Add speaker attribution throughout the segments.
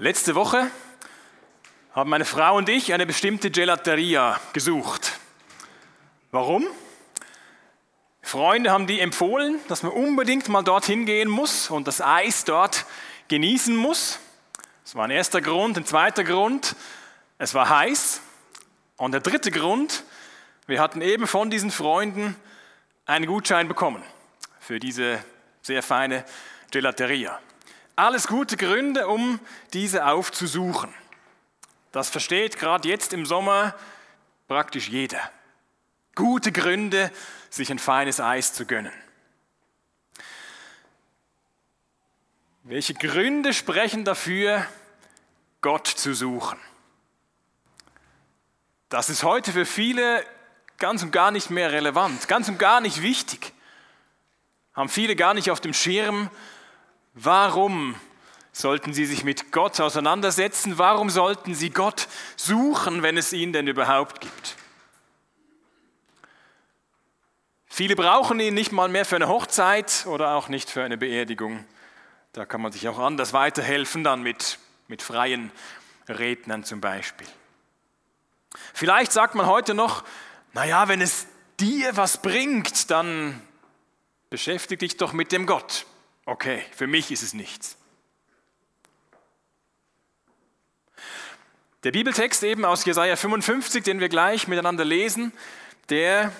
Speaker 1: Letzte Woche haben meine Frau und ich eine bestimmte Gelateria gesucht. Warum? Freunde haben die empfohlen, dass man unbedingt mal dorthin gehen muss und das Eis dort genießen muss. Das war ein erster Grund. Ein zweiter Grund, es war heiß. Und der dritte Grund, wir hatten eben von diesen Freunden einen Gutschein bekommen für diese sehr feine Gelateria. Alles gute Gründe, um diese aufzusuchen. Das versteht gerade jetzt im Sommer praktisch jeder. Gute Gründe, sich ein feines Eis zu gönnen. Welche Gründe sprechen dafür, Gott zu suchen? Das ist heute für viele ganz und gar nicht mehr relevant, ganz und gar nicht wichtig. Haben viele gar nicht auf dem Schirm, warum sollten sie sich mit Gott auseinandersetzen, warum sollten sie Gott suchen, wenn es ihn denn überhaupt gibt. Viele brauchen ihn nicht mal mehr für eine Hochzeit oder auch nicht für eine Beerdigung. Da kann man sich auch anders weiterhelfen, dann mit, mit freien Rednern zum Beispiel. Vielleicht sagt man heute noch, naja, wenn es dir was bringt, dann beschäftige dich doch mit dem Gott. Okay, für mich ist es nichts. Der Bibeltext eben aus Jesaja 55, den wir gleich miteinander lesen, der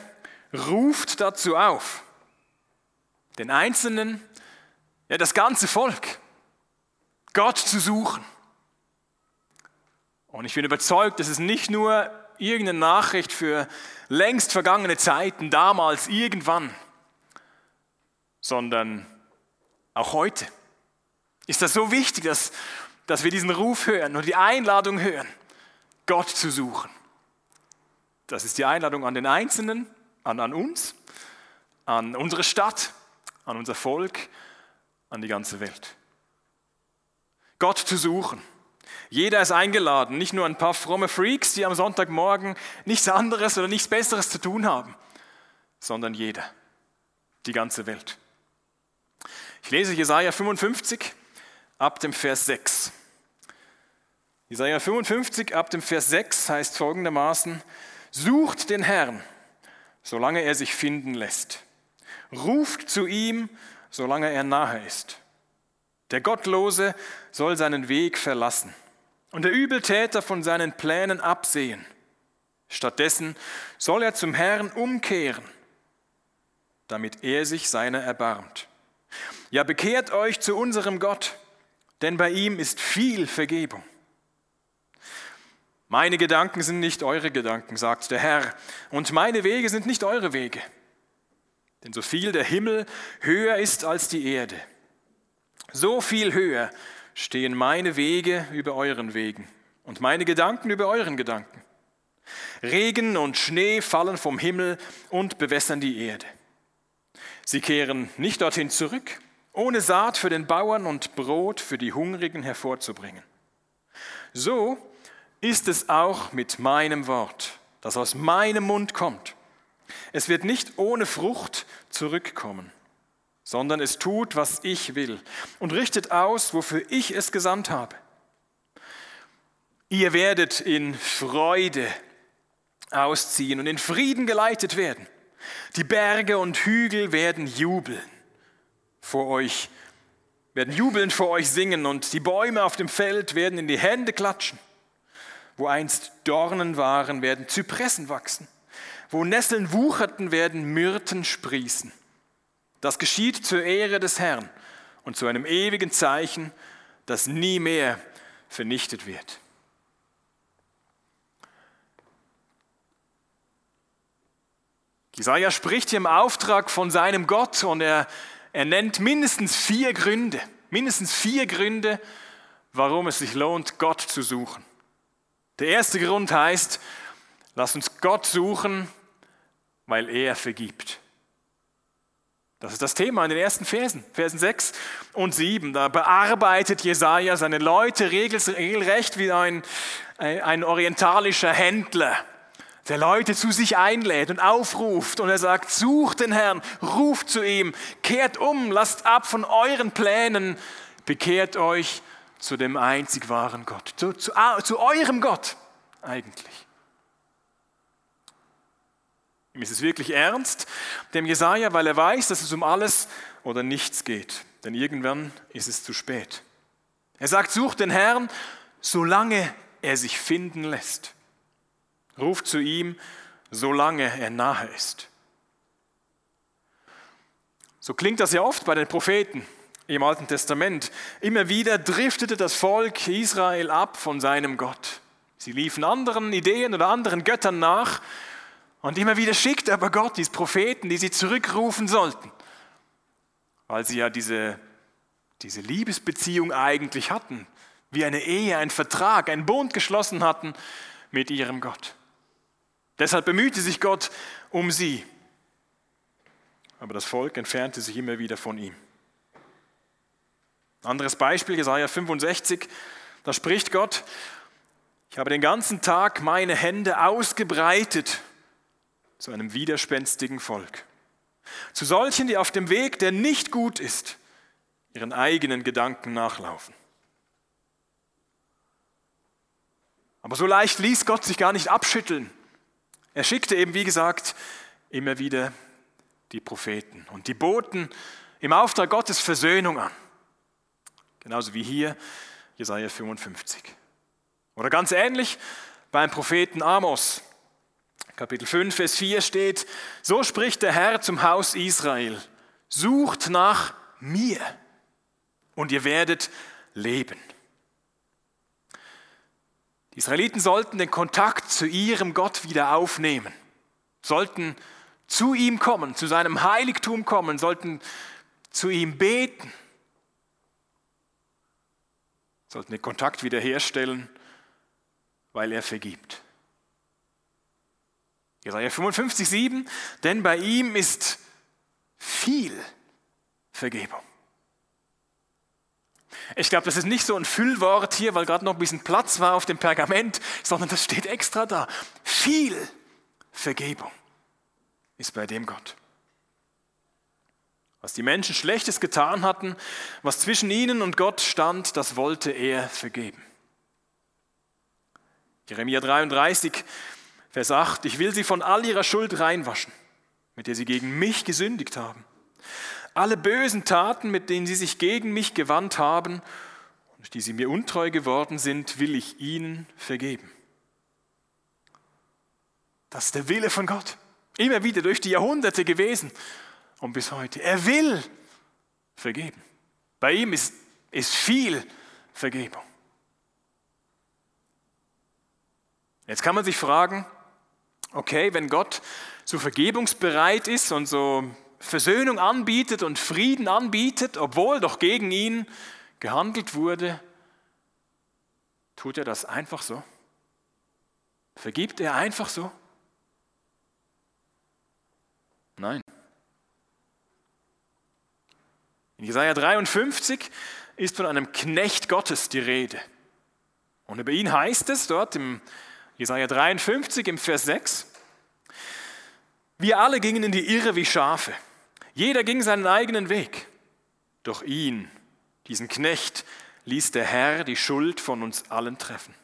Speaker 1: ruft dazu auf, den Einzelnen ja, das ganze Volk, Gott zu suchen. Und ich bin überzeugt, dass es nicht nur irgendeine Nachricht für längst vergangene Zeiten, damals, irgendwann, sondern auch heute. Ist das so wichtig, dass, dass wir diesen Ruf hören und die Einladung hören, Gott zu suchen? Das ist die Einladung an den Einzelnen, an, an uns, an unsere Stadt, an unser Volk, an die ganze Welt. Gott zu suchen. Jeder ist eingeladen, nicht nur ein paar fromme Freaks, die am Sonntagmorgen nichts anderes oder nichts Besseres zu tun haben, sondern jeder, die ganze Welt. Ich lese Jesaja 55 ab dem Vers 6. Jesaja 55 ab dem Vers 6 heißt folgendermaßen: Sucht den Herrn, solange er sich finden lässt. Ruft zu ihm, solange er nahe ist. Der Gottlose soll seinen Weg verlassen und der Übeltäter von seinen Plänen absehen. Stattdessen soll er zum Herrn umkehren, damit er sich seiner erbarmt. Ja, bekehrt euch zu unserem Gott, denn bei ihm ist viel Vergebung. Meine Gedanken sind nicht eure Gedanken, sagt der Herr, und meine Wege sind nicht eure Wege. Denn so viel der Himmel höher ist als die Erde, so viel höher stehen meine Wege über euren Wegen und meine Gedanken über euren Gedanken. Regen und Schnee fallen vom Himmel und bewässern die Erde. Sie kehren nicht dorthin zurück, ohne Saat für den Bauern und Brot für die Hungrigen hervorzubringen. So ist es auch mit meinem Wort, das aus meinem Mund kommt. Es wird nicht ohne Frucht zurückkommen, sondern es tut, was ich will und richtet aus, wofür ich es gesandt habe. Ihr werdet in Freude ausziehen und in Frieden geleitet werden. Die Berge und Hügel werden jubeln vor euch, werden jubelnd vor euch singen und die Bäume auf dem Feld werden in die Hände klatschen. Wo einst Dornen waren, werden Zypressen wachsen. Wo Nesseln wucherten, werden Myrten sprießen. Das geschieht zur Ehre des Herrn und zu einem ewigen Zeichen, das nie mehr vernichtet wird. Jesaja spricht hier im Auftrag von seinem Gott und er, er nennt mindestens vier Gründe, mindestens vier Gründe, warum es sich lohnt, Gott zu suchen. Der erste Grund heißt, lass uns Gott suchen, weil er vergibt. Das ist das Thema in den ersten Versen, Versen 6 und 7. Da bearbeitet Jesaja seine Leute regelrecht wie ein, ein orientalischer Händler, der Leute zu sich einlädt und aufruft und er sagt, sucht den Herrn, ruft zu ihm, kehrt um, lasst ab von euren Plänen, bekehrt euch zu dem einzig wahren Gott, zu, zu, zu eurem Gott eigentlich. Ihm ist es wirklich ernst, dem Jesaja, weil er weiß, dass es um alles oder nichts geht. Denn irgendwann ist es zu spät. Er sagt, sucht den Herrn, solange er sich finden lässt. Ruft zu ihm, solange er nahe ist. So klingt das ja oft bei den Propheten im Alten Testament. Immer wieder driftete das Volk Israel ab von seinem Gott. Sie liefen anderen Ideen oder anderen Göttern nach und immer wieder schickt aber Gott diese Propheten, die sie zurückrufen sollten, weil sie ja diese, diese Liebesbeziehung eigentlich hatten, wie eine Ehe, ein Vertrag, ein Bund geschlossen hatten mit ihrem Gott. Deshalb bemühte sich Gott um sie. Aber das Volk entfernte sich immer wieder von ihm. Anderes Beispiel, Jesaja 65, da spricht Gott: Ich habe den ganzen Tag meine Hände ausgebreitet zu einem widerspenstigen Volk. Zu solchen, die auf dem Weg, der nicht gut ist, ihren eigenen Gedanken nachlaufen. Aber so leicht ließ Gott sich gar nicht abschütteln. Er schickte eben, wie gesagt, immer wieder die Propheten und die boten im Auftrag Gottes Versöhnung an. Genauso wie hier Jesaja 55. Oder ganz ähnlich beim Propheten Amos. Kapitel 5, Vers 4 steht, so spricht der Herr zum Haus Israel, sucht nach mir und ihr werdet leben. Die Israeliten sollten den Kontakt zu ihrem Gott wieder aufnehmen, sollten zu ihm kommen, zu seinem Heiligtum kommen, sollten zu ihm beten, sollten den Kontakt wiederherstellen, weil er vergibt. Jesaja 55, 7, denn bei ihm ist viel Vergebung. Ich glaube, das ist nicht so ein Füllwort hier, weil gerade noch ein bisschen Platz war auf dem Pergament, sondern das steht extra da. Viel Vergebung ist bei dem Gott. Was die Menschen Schlechtes getan hatten, was zwischen ihnen und Gott stand, das wollte er vergeben. Jeremia 33, Vers 8, ich will sie von all ihrer Schuld reinwaschen, mit der sie gegen mich gesündigt haben. Alle bösen Taten, mit denen sie sich gegen mich gewandt haben und die sie mir untreu geworden sind, will ich ihnen vergeben. Das ist der Wille von Gott. Immer wieder durch die Jahrhunderte gewesen und bis heute. Er will vergeben. Bei ihm ist, ist viel Vergebung. Jetzt kann man sich fragen, okay, wenn Gott so vergebungsbereit ist und so Versöhnung anbietet und Frieden anbietet, obwohl doch gegen ihn gehandelt wurde, tut er das einfach so? Vergibt er einfach so? Nein. In Jesaja 53 ist von einem Knecht Gottes die Rede. Und über ihn heißt es dort im Jesaja 53 im Vers 6. Wir alle gingen in die Irre wie Schafe. Jeder ging seinen eigenen Weg. Doch ihn, diesen Knecht, ließ der Herr die Schuld von uns allen treffen.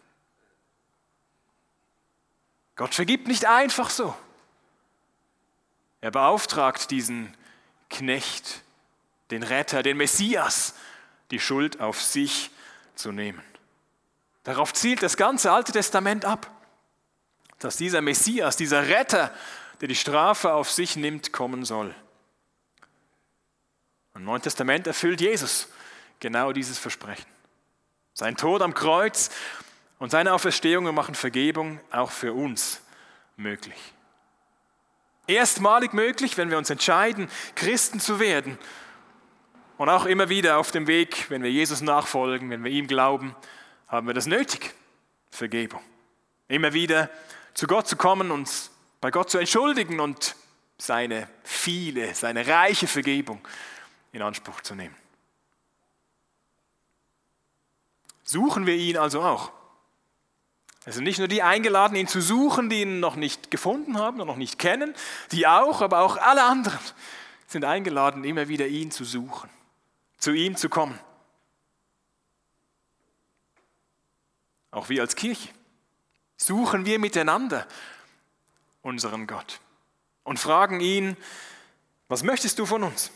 Speaker 1: Gott vergibt nicht einfach so. Er beauftragt diesen Knecht, den Retter, den Messias, die Schuld auf sich zu nehmen. Darauf zielt das ganze Alte Testament ab dass dieser Messias, dieser Retter, der die Strafe auf sich nimmt, kommen soll. Im Neuen Testament erfüllt Jesus genau dieses Versprechen. Sein Tod am Kreuz und seine Auferstehung machen Vergebung auch für uns möglich. Erstmalig möglich, wenn wir uns entscheiden, Christen zu werden. Und auch immer wieder auf dem Weg, wenn wir Jesus nachfolgen, wenn wir ihm glauben, haben wir das nötig. Vergebung. Immer wieder zu Gott zu kommen, uns bei Gott zu entschuldigen und seine viele, seine reiche Vergebung in Anspruch zu nehmen. Suchen wir ihn also auch. Es sind nicht nur die eingeladen, ihn zu suchen, die ihn noch nicht gefunden haben und noch nicht kennen, die auch, aber auch alle anderen sind eingeladen, immer wieder ihn zu suchen, zu ihm zu kommen. auch wir als Kirche, suchen wir miteinander unseren Gott und fragen ihn, was möchtest du von uns?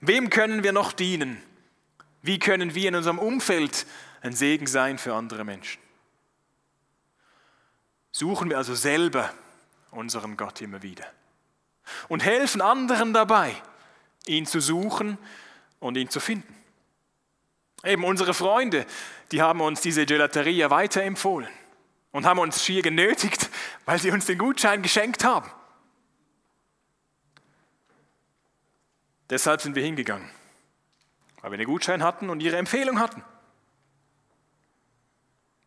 Speaker 1: Wem können wir noch dienen? Wie können wir in unserem Umfeld ein Segen sein für andere Menschen? Suchen wir also selber unseren Gott immer wieder und helfen anderen dabei, ihn zu suchen und ihn zu finden. Eben unsere Freunde, die haben uns diese Gelateria weiterempfohlen und haben uns schier genötigt, weil sie uns den Gutschein geschenkt haben. Deshalb sind wir hingegangen, weil wir einen Gutschein hatten und ihre Empfehlung hatten.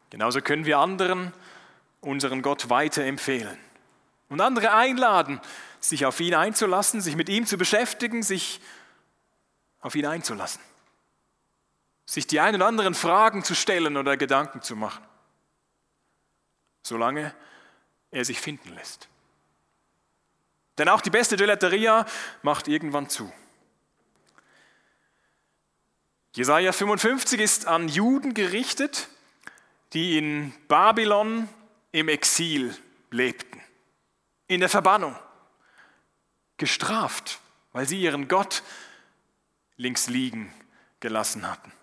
Speaker 1: Genauso können wir anderen unseren Gott weiterempfehlen und andere einladen, sich auf ihn einzulassen, sich mit ihm zu beschäftigen, sich auf ihn einzulassen, sich die ein oder anderen Fragen zu stellen oder Gedanken zu machen, solange er sich finden lässt. Denn auch die beste Gelateria macht irgendwann zu. Jesaja 55 ist an Juden gerichtet, die in Babylon im Exil lebten, in der Verbannung, gestraft, weil sie ihren Gott links liegen gelassen hatten.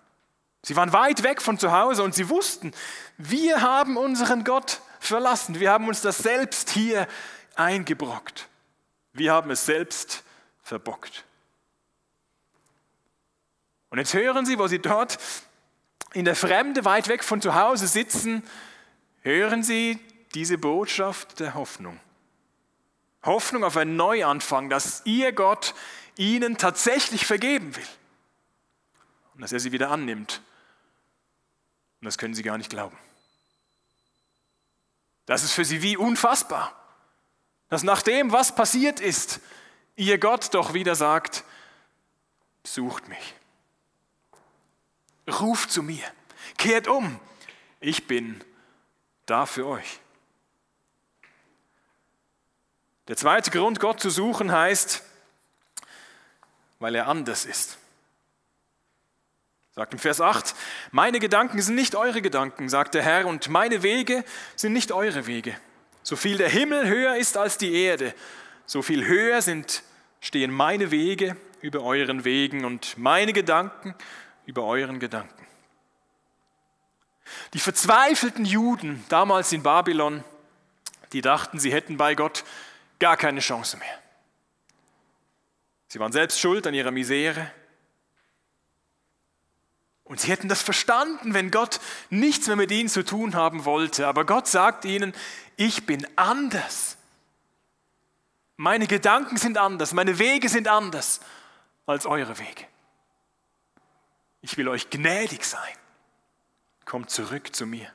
Speaker 1: Sie waren weit weg von zu Hause und sie wussten, wir haben unseren Gott verlassen, wir haben uns das selbst hier eingebrockt, wir haben es selbst verbockt. Und jetzt hören Sie, wo Sie dort in der Fremde weit weg von zu Hause sitzen, hören Sie diese Botschaft der Hoffnung. Hoffnung auf einen Neuanfang, dass Ihr Gott Ihnen tatsächlich vergeben will und dass er sie wieder annimmt. Und das können Sie gar nicht glauben. Das ist für Sie wie unfassbar, dass nach dem, was passiert ist, Ihr Gott doch wieder sagt, sucht mich. Ruft zu mir, kehrt um, ich bin da für euch. Der zweite Grund, Gott zu suchen, heißt, weil er anders ist. Sagt im Vers 8, meine Gedanken sind nicht eure Gedanken, sagt der Herr, und meine Wege sind nicht eure Wege. So viel der Himmel höher ist als die Erde, so viel höher sind, stehen meine Wege über euren Wegen und meine Gedanken über euren Gedanken. Die verzweifelten Juden damals in Babylon, die dachten, sie hätten bei Gott gar keine Chance mehr. Sie waren selbst schuld an ihrer Misere. Und sie hätten das verstanden, wenn Gott nichts mehr mit ihnen zu tun haben wollte. Aber Gott sagt ihnen, ich bin anders. Meine Gedanken sind anders, meine Wege sind anders als eure Wege. Ich will euch gnädig sein. Kommt zurück zu mir.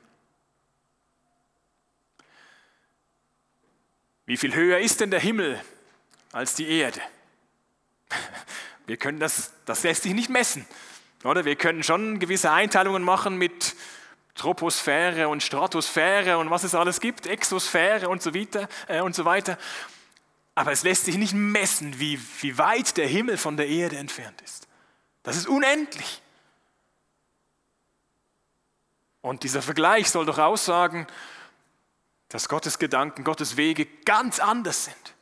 Speaker 1: Wie viel höher ist denn der Himmel als die Erde? Wir können das, das lässt sich nicht messen. Oder wir können schon gewisse Einteilungen machen mit Troposphäre und Stratosphäre und was es alles gibt, Exosphäre und so weiter. Äh, und so weiter. Aber es lässt sich nicht messen, wie, wie weit der Himmel von der Erde entfernt ist. Das ist unendlich. Und dieser Vergleich soll doch aussagen, dass Gottes Gedanken, Gottes Wege ganz anders sind.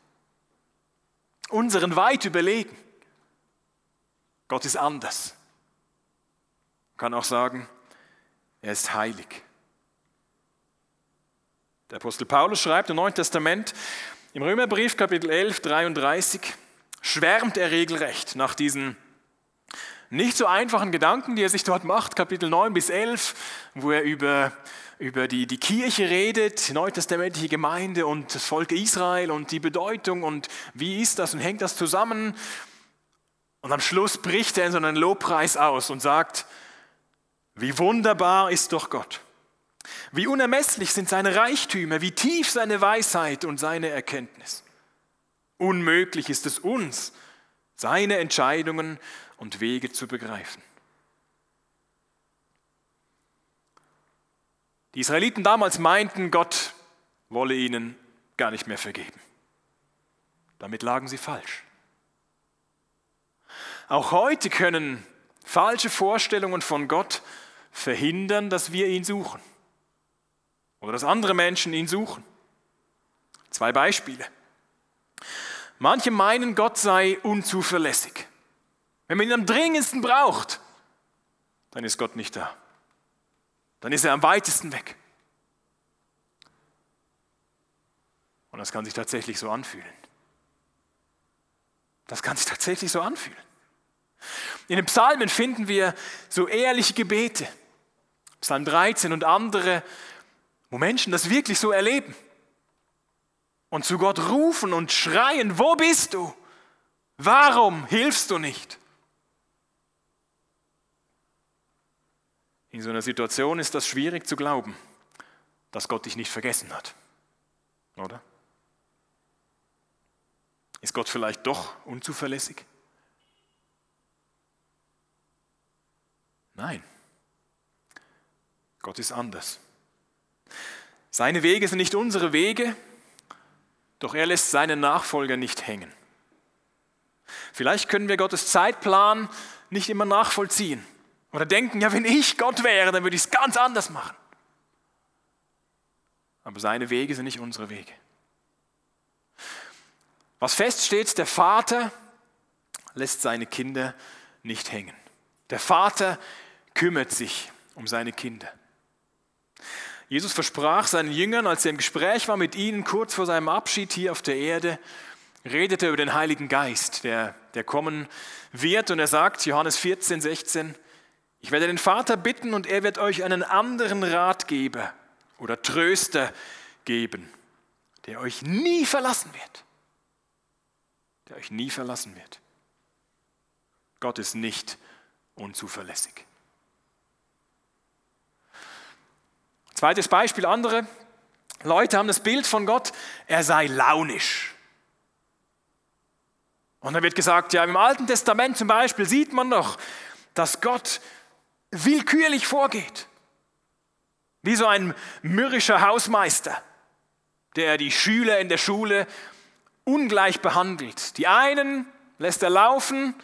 Speaker 1: Unseren weit überlegen. Gott ist anders. Man kann auch sagen, er ist heilig. Der Apostel Paulus schreibt im Neuen Testament, im Römerbrief Kapitel 11, 33, schwärmt er regelrecht nach diesen nicht so einfachen Gedanken, die er sich dort macht, Kapitel 9 bis 11, wo er über, über die, die Kirche redet, die neutestamentliche Gemeinde und das Volk Israel und die Bedeutung und wie ist das und hängt das zusammen. Und am Schluss bricht er in so einen Lobpreis aus und sagt, wie wunderbar ist doch Gott. Wie unermesslich sind seine Reichtümer, wie tief seine Weisheit und seine Erkenntnis. Unmöglich ist es uns, seine Entscheidungen und Wege zu begreifen. Die Israeliten damals meinten, Gott wolle ihnen gar nicht mehr vergeben. Damit lagen sie falsch. Auch heute können falsche Vorstellungen von Gott verhindern, dass wir ihn suchen oder dass andere Menschen ihn suchen. Zwei Beispiele. Manche meinen, Gott sei unzuverlässig. Wenn man ihn am dringendsten braucht, dann ist Gott nicht da. Dann ist er am weitesten weg. Und das kann sich tatsächlich so anfühlen. Das kann sich tatsächlich so anfühlen. In den Psalmen finden wir so ehrliche Gebete. Psalm 13 und andere, wo Menschen das wirklich so erleben. Und zu Gott rufen und schreien, wo bist du? Warum hilfst du nicht? In so einer Situation ist das schwierig zu glauben, dass Gott dich nicht vergessen hat. Oder? Ist Gott vielleicht doch unzuverlässig? Nein. Gott ist anders. Seine Wege sind nicht unsere Wege, doch er lässt seine Nachfolger nicht hängen. Vielleicht können wir Gottes Zeitplan nicht immer nachvollziehen oder denken, ja, wenn ich Gott wäre, dann würde ich es ganz anders machen. Aber seine Wege sind nicht unsere Wege. Was feststeht, der Vater lässt seine Kinder nicht hängen. Der Vater kümmert sich um seine Kinder. Jesus versprach seinen Jüngern, als er im Gespräch war mit ihnen, kurz vor seinem Abschied hier auf der Erde, redete er über den Heiligen Geist, der, der kommen wird. Und er sagt, Johannes 14, 16, ich werde den Vater bitten und er wird euch einen anderen Ratgeber oder Tröster geben, der euch nie verlassen wird der euch nie verlassen wird. Gott ist nicht unzuverlässig. Zweites Beispiel, andere Leute haben das Bild von Gott, er sei launisch. Und dann wird gesagt, ja, im Alten Testament zum Beispiel sieht man doch, dass Gott willkürlich vorgeht. Wie so ein mürrischer Hausmeister, der die Schüler in der Schule ungleich behandelt. Die einen lässt er laufen,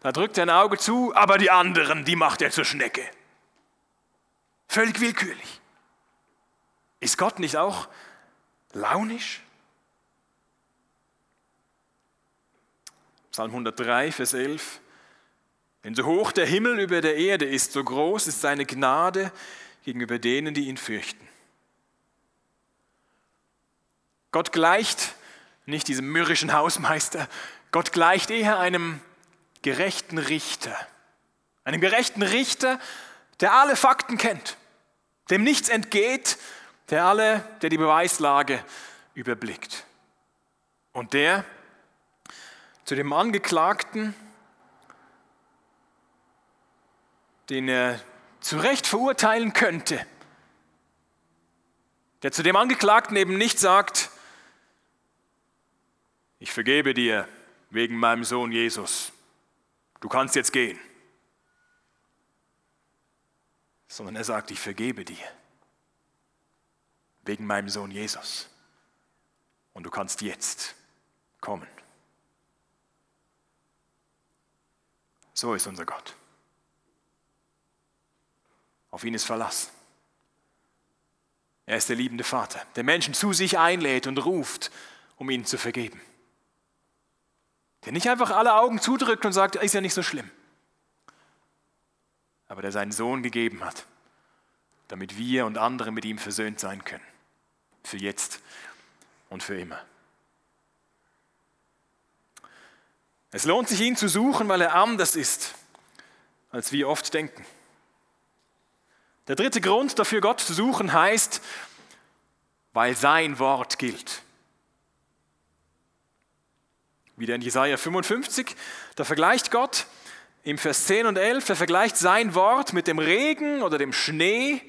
Speaker 1: da drückt er ein Auge zu, aber die anderen, die macht er zur Schnecke. Völlig willkürlich. Ist Gott nicht auch launisch? Psalm 103, Vers 11. Denn so hoch der Himmel über der Erde ist, so groß ist seine Gnade gegenüber denen, die ihn fürchten. Gott gleicht nicht diesem mürrischen Hausmeister. Gott gleicht eher einem gerechten Richter. Einem gerechten Richter, der alle Fakten kennt, dem nichts entgeht, der alle, der die Beweislage überblickt. Und der zu dem Angeklagten, den er zu Recht verurteilen könnte, der zu dem Angeklagten eben nicht sagt, ich vergebe dir wegen meinem Sohn Jesus. Du kannst jetzt gehen. Sondern er sagt, ich vergebe dir wegen meinem Sohn Jesus. Und du kannst jetzt kommen. So ist unser Gott. Auf ihn ist Verlass. Er ist der liebende Vater, der Menschen zu sich einlädt und ruft, um ihnen zu vergeben. Der nicht einfach alle Augen zudrückt und sagt, ist ja nicht so schlimm. Aber der seinen Sohn gegeben hat, damit wir und andere mit ihm versöhnt sein können. Für jetzt und für immer. Es lohnt sich, ihn zu suchen, weil er anders ist, als wir oft denken. Der dritte Grund dafür, Gott zu suchen, heißt, weil sein Wort gilt. Wieder in Jesaja 55, da vergleicht Gott im Vers 10 und 11, er vergleicht sein Wort mit dem Regen oder dem Schnee.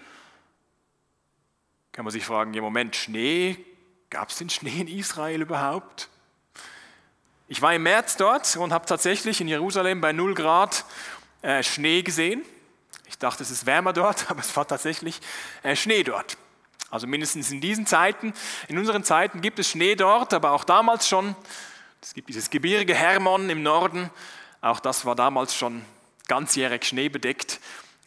Speaker 1: Kann man sich fragen, ja Moment, Schnee, gab es den Schnee in Israel überhaupt? Ich war im März dort und habe tatsächlich in Jerusalem bei 0 Grad äh, Schnee gesehen. Ich dachte, es ist wärmer dort, aber es war tatsächlich äh, Schnee dort. Also mindestens in diesen Zeiten, in unseren Zeiten gibt es Schnee dort, aber auch damals schon es gibt dieses Gebirge Hermon im Norden, auch das war damals schon ganzjährig schneebedeckt.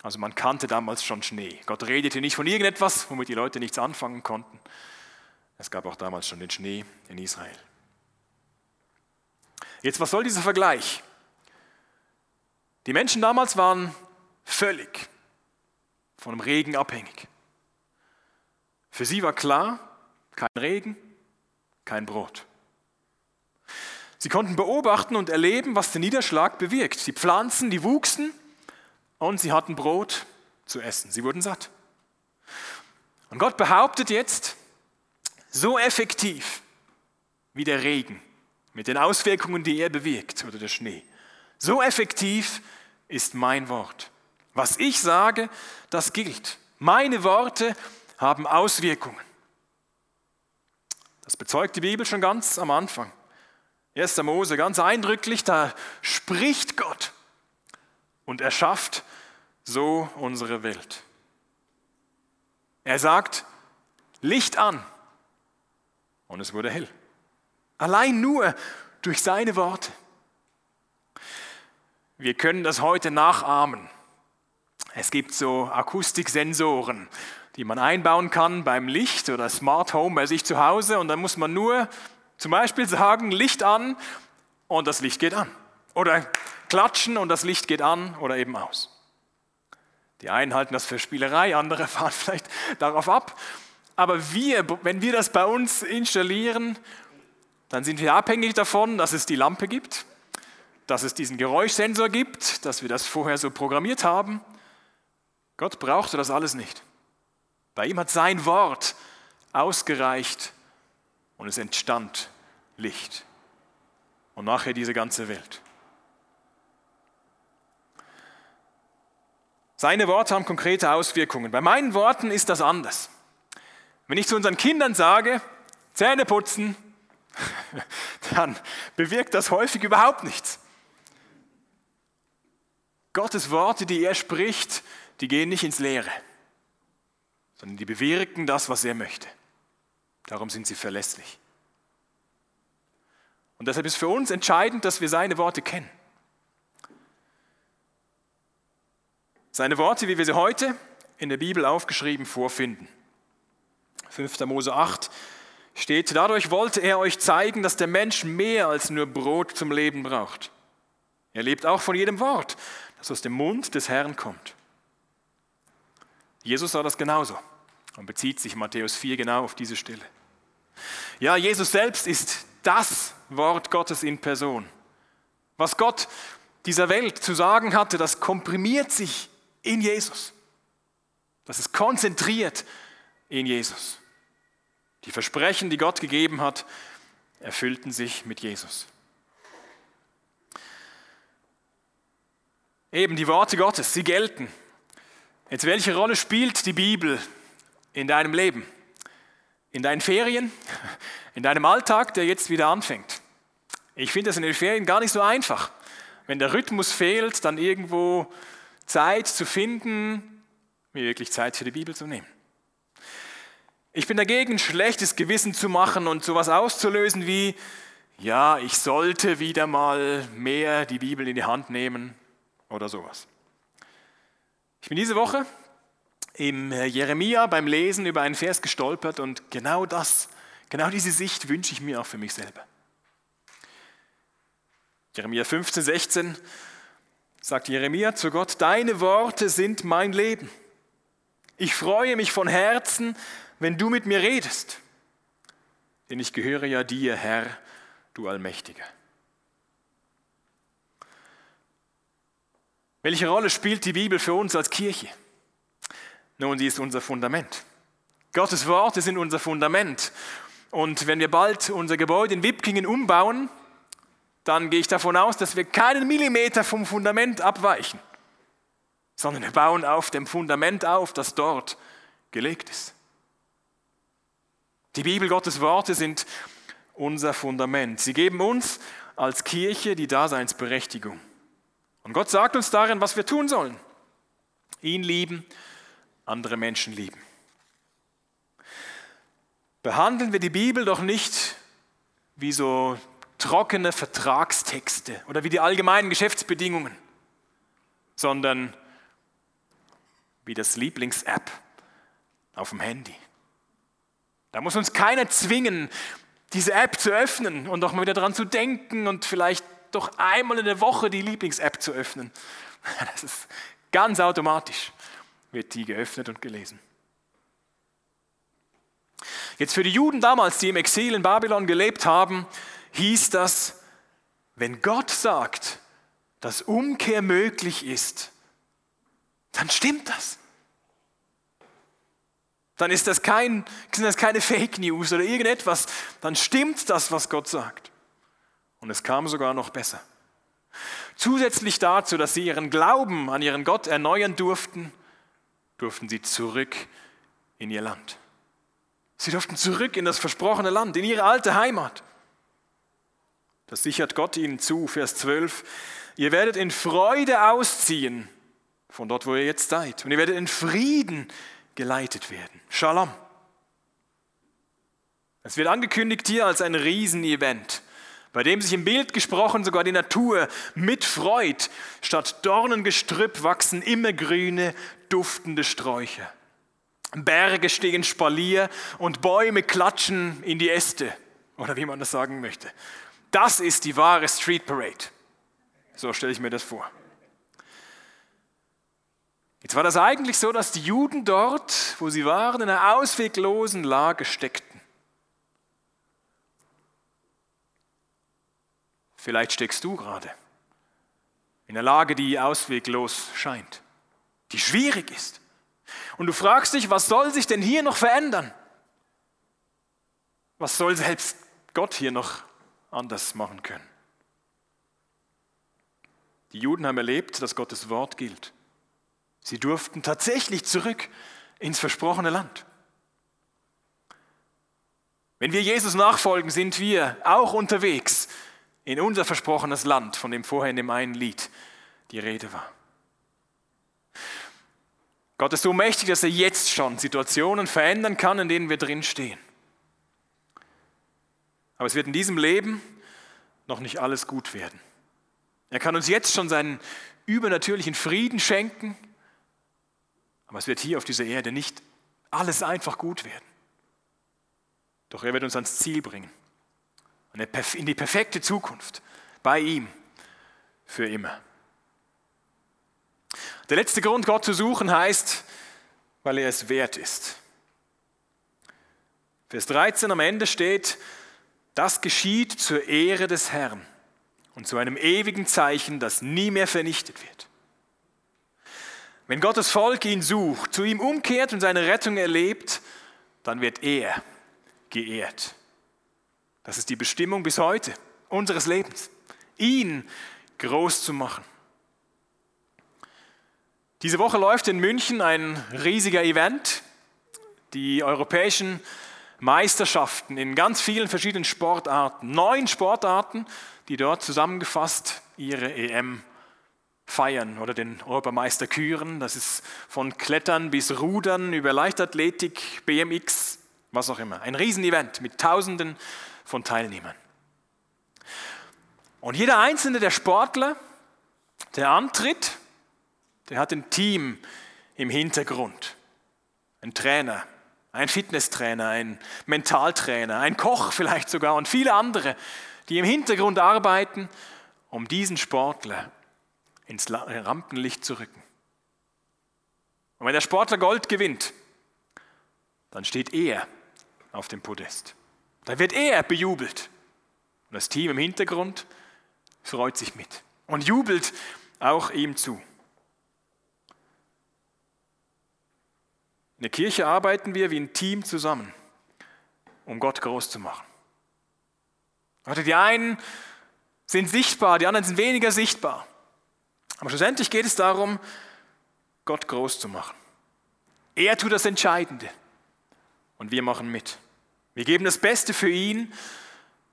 Speaker 1: Also man kannte damals schon Schnee. Gott redete nicht von irgendetwas, womit die Leute nichts anfangen konnten. Es gab auch damals schon den Schnee in Israel. Jetzt, was soll dieser Vergleich? Die Menschen damals waren völlig von dem Regen abhängig. Für sie war klar, kein Regen, kein Brot. Sie konnten beobachten und erleben, was der Niederschlag bewirkt. Die Pflanzen, die wuchsen und sie hatten Brot zu essen. Sie wurden satt. Und Gott behauptet jetzt, so effektiv wie der Regen mit den Auswirkungen, die er bewirkt oder der Schnee, so effektiv ist mein Wort. Was ich sage, das gilt. Meine Worte haben Auswirkungen. Das bezeugt die Bibel schon ganz am Anfang. 1. Mose ganz eindrücklich, da spricht Gott und er schafft so unsere Welt. Er sagt, Licht an und es wurde hell. Allein nur durch seine Worte. Wir können das heute nachahmen. Es gibt so Akustiksensoren, die man einbauen kann beim Licht oder Smart Home bei sich zu Hause und dann muss man nur zum Beispiel sagen, Licht an und das Licht geht an. Oder klatschen und das Licht geht an oder eben aus. Die einen halten das für Spielerei, andere fahren vielleicht darauf ab. Aber wir, wenn wir das bei uns installieren, dann sind wir abhängig davon, dass es die Lampe gibt, dass es diesen Geräuschsensor gibt, dass wir das vorher so programmiert haben. Gott brauchte das alles nicht. Bei ihm hat sein Wort ausgereicht und es entstand Licht. Und nachher diese ganze Welt. Seine Worte haben konkrete Auswirkungen. Bei meinen Worten ist das anders. Wenn ich zu unseren Kindern sage, Zähne putzen, dann bewirkt das häufig überhaupt nichts. Gottes Worte, die er spricht, die gehen nicht ins Leere, sondern die bewirken das, was er möchte. Darum sind sie verlässlich. Und deshalb ist für uns entscheidend, dass wir seine Worte kennen. Seine Worte, wie wir sie heute in der Bibel aufgeschrieben vorfinden. 5. Mose 8 steht, dadurch wollte er euch zeigen, dass der Mensch mehr als nur Brot zum Leben braucht. Er lebt auch von jedem Wort, das aus dem Mund des Herrn kommt. Jesus sah das genauso und bezieht sich Matthäus 4 genau auf diese Stelle. Ja, Jesus selbst ist das Wort Gottes in Person. Was Gott dieser Welt zu sagen hatte, das komprimiert sich in Jesus. Das ist konzentriert in Jesus. Die Versprechen, die Gott gegeben hat, erfüllten sich mit Jesus. Eben die Worte Gottes, sie gelten. Jetzt, welche Rolle spielt die Bibel in deinem Leben? In deinen Ferien? In deinem Alltag, der jetzt wieder anfängt? Ich finde das in den Ferien gar nicht so einfach. Wenn der Rhythmus fehlt, dann irgendwo Zeit zu finden, mir wirklich Zeit für die Bibel zu nehmen. Ich bin dagegen, schlechtes Gewissen zu machen und sowas auszulösen wie, ja, ich sollte wieder mal mehr die Bibel in die Hand nehmen oder sowas. Ich bin diese Woche im Jeremia beim Lesen über einen Vers gestolpert und genau das, genau diese Sicht wünsche ich mir auch für mich selber. Jeremia 15, 16 sagt Jeremia zu Gott, deine Worte sind mein Leben. Ich freue mich von Herzen, wenn du mit mir redest, denn ich gehöre ja dir, Herr, du Allmächtiger. Welche Rolle spielt die Bibel für uns als Kirche? Nun, sie ist unser Fundament. Gottes Worte sind unser Fundament. Und wenn wir bald unser Gebäude in Wipkingen umbauen, dann gehe ich davon aus, dass wir keinen Millimeter vom Fundament abweichen, sondern wir bauen auf dem Fundament auf, das dort gelegt ist. Die Bibel Gottes Worte sind unser Fundament. Sie geben uns als Kirche die Daseinsberechtigung. Und Gott sagt uns darin, was wir tun sollen. Ihn lieben, andere Menschen lieben. Behandeln wir die Bibel doch nicht wie so trockene Vertragstexte oder wie die allgemeinen Geschäftsbedingungen, sondern wie das Lieblings-App auf dem Handy. Da muss uns keiner zwingen, diese App zu öffnen und doch mal wieder daran zu denken und vielleicht doch einmal in der Woche die Lieblings-App zu öffnen. Das ist ganz automatisch, wird die geöffnet und gelesen. Jetzt für die Juden damals, die im Exil in Babylon gelebt haben, hieß das, wenn Gott sagt, dass Umkehr möglich ist, dann stimmt das. Dann ist das kein, sind das keine Fake News oder irgendetwas. Dann stimmt das, was Gott sagt. Und es kam sogar noch besser. Zusätzlich dazu, dass sie ihren Glauben an ihren Gott erneuern durften, durften sie zurück in ihr Land. Sie durften zurück in das versprochene Land, in ihre alte Heimat. Das sichert Gott ihnen zu, Vers 12. Ihr werdet in Freude ausziehen von dort, wo ihr jetzt seid. Und ihr werdet in Frieden geleitet werden. Shalom. Es wird angekündigt hier als ein Riesenevent, bei dem sich im Bild gesprochen sogar die Natur mitfreut. Statt Dornengestrüpp wachsen immergrüne, duftende Sträucher. Berge stehen Spalier und Bäume klatschen in die Äste, oder wie man das sagen möchte. Das ist die wahre Street Parade. So stelle ich mir das vor. Jetzt war das eigentlich so, dass die Juden dort, wo sie waren, in einer ausweglosen Lage steckten. Vielleicht steckst du gerade in einer Lage, die ausweglos scheint, die schwierig ist. Und du fragst dich, was soll sich denn hier noch verändern? Was soll selbst Gott hier noch anders machen können? Die Juden haben erlebt, dass Gottes Wort gilt. Sie durften tatsächlich zurück ins versprochene Land. Wenn wir Jesus nachfolgen, sind wir auch unterwegs in unser versprochenes Land, von dem vorher in dem einen Lied die Rede war. Gott ist so mächtig, dass er jetzt schon Situationen verändern kann, in denen wir drin stehen. Aber es wird in diesem Leben noch nicht alles gut werden. Er kann uns jetzt schon seinen übernatürlichen Frieden schenken, aber es wird hier auf dieser Erde nicht alles einfach gut werden. Doch er wird uns ans Ziel bringen, in die perfekte Zukunft, bei ihm, für immer. Der letzte Grund, Gott zu suchen, heißt, weil er es wert ist. Vers 13 am Ende steht, das geschieht zur Ehre des Herrn und zu einem ewigen Zeichen, das nie mehr vernichtet wird. Wenn Gottes Volk ihn sucht, zu ihm umkehrt und seine Rettung erlebt, dann wird er geehrt. Das ist die Bestimmung bis heute unseres Lebens, ihn groß zu machen. Diese Woche läuft in München ein riesiger Event, die europäischen Meisterschaften in ganz vielen verschiedenen Sportarten, neun Sportarten, die dort zusammengefasst ihre EM feiern oder den Europameister küren. Das ist von Klettern bis Rudern über Leichtathletik, BMX, was auch immer. Ein Riesenevent mit Tausenden von Teilnehmern. Und jeder einzelne der Sportler, der antritt, der hat ein Team im Hintergrund. Ein Trainer, ein Fitnesstrainer, ein Mentaltrainer, ein Koch vielleicht sogar und viele andere, die im Hintergrund arbeiten, um diesen Sportler ins Rampenlicht zu rücken. Und wenn der Sportler Gold gewinnt, dann steht er auf dem Podest. Dann wird er bejubelt. Und das Team im Hintergrund freut sich mit und jubelt auch ihm zu. In der Kirche arbeiten wir wie ein Team zusammen, um Gott groß zu machen. Die einen sind sichtbar, die anderen sind weniger sichtbar. Aber schlussendlich geht es darum, Gott groß zu machen. Er tut das Entscheidende und wir machen mit. Wir geben das Beste für ihn,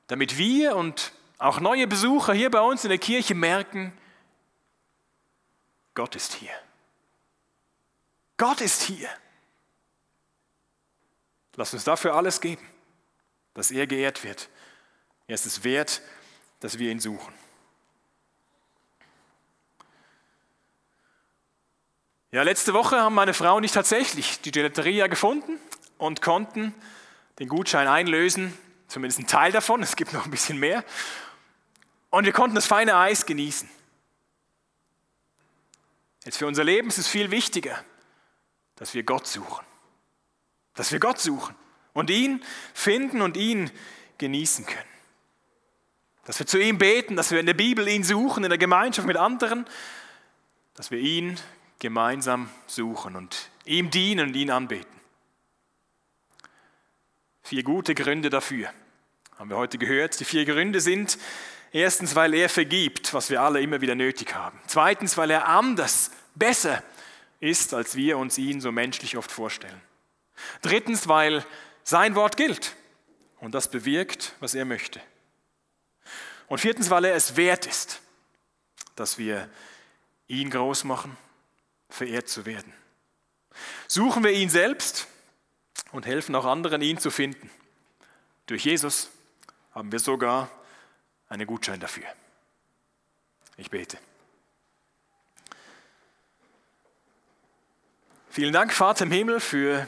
Speaker 1: damit wir und auch neue Besucher hier bei uns in der Kirche merken, Gott ist hier. Gott ist hier. Lass uns dafür alles geben, dass er geehrt wird. Er ist es wert, dass wir ihn suchen. Ja, letzte Woche haben meine Frau und ich tatsächlich die Gelateria gefunden und konnten den Gutschein einlösen, zumindest ein Teil davon, es gibt noch ein bisschen mehr. Und wir konnten das feine Eis genießen. Jetzt für unser Leben ist es viel wichtiger, dass wir Gott suchen. Dass wir Gott suchen und ihn finden und ihn genießen können. Dass wir zu ihm beten, dass wir in der Bibel ihn suchen, in der Gemeinschaft mit anderen, dass wir ihn gemeinsam suchen und ihm dienen und ihn anbeten. Vier gute Gründe dafür haben wir heute gehört. Die vier Gründe sind, erstens, weil er vergibt, was wir alle immer wieder nötig haben. Zweitens, weil er anders, besser ist, als wir uns ihn so menschlich oft vorstellen. Drittens, weil sein Wort gilt und das bewirkt, was er möchte. Und viertens, weil er es wert ist, dass wir ihn groß machen, verehrt zu werden. Suchen wir ihn selbst und helfen auch anderen, ihn zu finden. Durch Jesus haben wir sogar einen Gutschein dafür. Ich bete. Vielen Dank, Vater im Himmel, für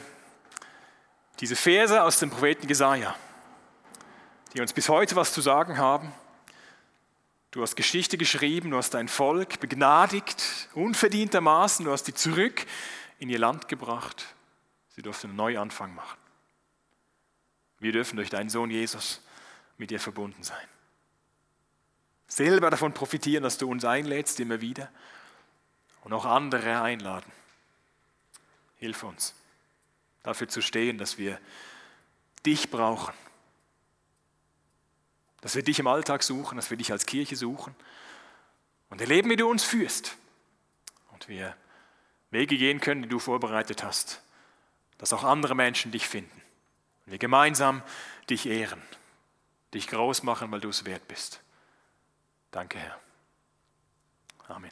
Speaker 1: diese Verse aus dem Propheten Jesaja, die uns bis heute was zu sagen haben. Du hast Geschichte geschrieben, du hast dein Volk begnadigt, unverdientermaßen, du hast die zurück in ihr Land gebracht. Sie durften einen Neuanfang machen. Wir dürfen durch deinen Sohn Jesus mit dir verbunden sein. Selber davon profitieren, dass du uns einlädst immer wieder und auch andere einladen. Hilf uns, dafür zu stehen, dass wir dich brauchen. Dass wir dich im Alltag suchen, dass wir dich als Kirche suchen und erleben, wie du uns führst. Und wir Wege gehen können, die du vorbereitet hast, dass auch andere Menschen dich finden. Und wir gemeinsam dich ehren, dich groß machen, weil du es wert bist. Danke, Herr. Amen.